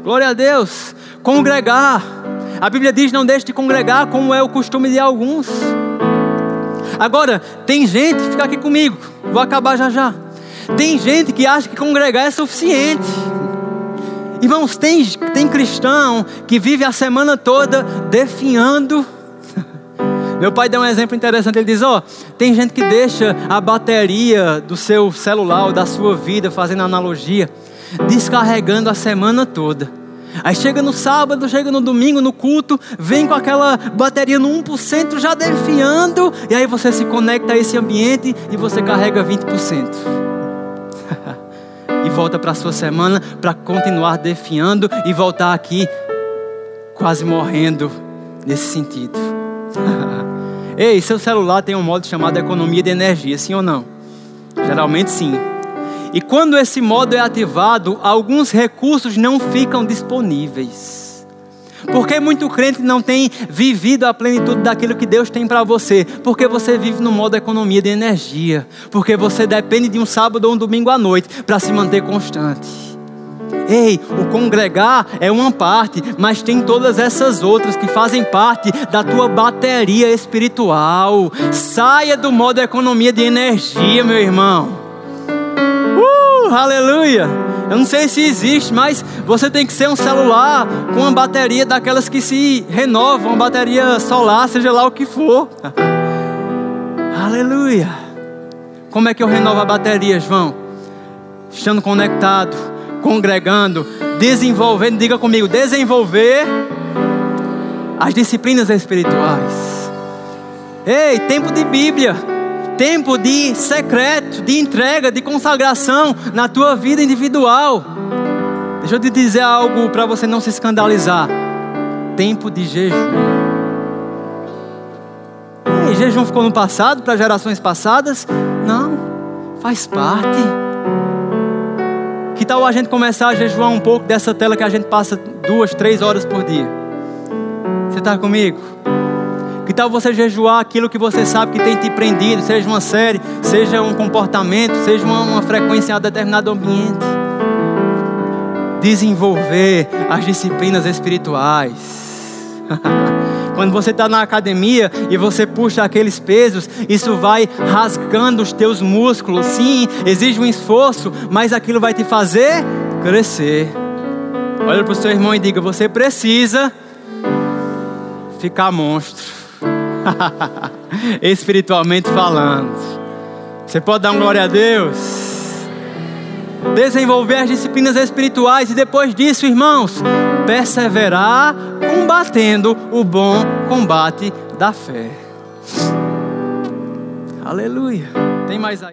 Glória a Deus. Congregar. A Bíblia diz: não deixe de congregar, como é o costume de alguns. Agora, tem gente, fica aqui comigo, vou acabar já já. Tem gente que acha que congregar é suficiente. Irmãos, tem, tem cristão que vive a semana toda definhando. Meu pai deu um exemplo interessante. Ele diz: Ó, oh, tem gente que deixa a bateria do seu celular ou da sua vida, fazendo analogia, descarregando a semana toda. Aí chega no sábado, chega no domingo, no culto, vem com aquela bateria no 1% já defiando, e aí você se conecta a esse ambiente e você carrega 20%. e volta para sua semana para continuar defiando e voltar aqui quase morrendo nesse sentido. Ei, seu celular tem um modo chamado economia de energia, sim ou não? Geralmente sim. E quando esse modo é ativado, alguns recursos não ficam disponíveis. Porque muito crente não tem vivido a plenitude daquilo que Deus tem para você. Porque você vive no modo economia de energia. Porque você depende de um sábado ou um domingo à noite para se manter constante. Ei, o congregar é uma parte, mas tem todas essas outras que fazem parte da tua bateria espiritual. Saia do modo economia de energia, meu irmão aleluia. Eu não sei se existe, mas você tem que ser um celular com uma bateria daquelas que se renovam, uma bateria solar, seja lá o que for. aleluia. Como é que eu renovo a bateria, João? Estando conectado, congregando, desenvolvendo, diga comigo, desenvolver as disciplinas espirituais. Ei, tempo de Bíblia tempo de secreto, de entrega, de consagração na tua vida individual. Deixa eu te dizer algo para você não se escandalizar. Tempo de jejum. E jejum ficou no passado, para gerações passadas? Não, faz parte. Que tal a gente começar a jejuar um pouco dessa tela que a gente passa duas, três horas por dia? Você está comigo? Que tal você jejuar aquilo que você sabe que tem te prendido, seja uma série, seja um comportamento, seja uma, uma frequência em um determinado ambiente? Desenvolver as disciplinas espirituais. Quando você está na academia e você puxa aqueles pesos, isso vai rasgando os teus músculos. Sim, exige um esforço, mas aquilo vai te fazer crescer. Olha para o seu irmão e diga: você precisa ficar monstro, espiritualmente falando. Você pode dar uma glória a Deus? desenvolver as disciplinas espirituais e depois disso, irmãos, perseverar combatendo o bom combate da fé. Aleluia. Tem mais aí?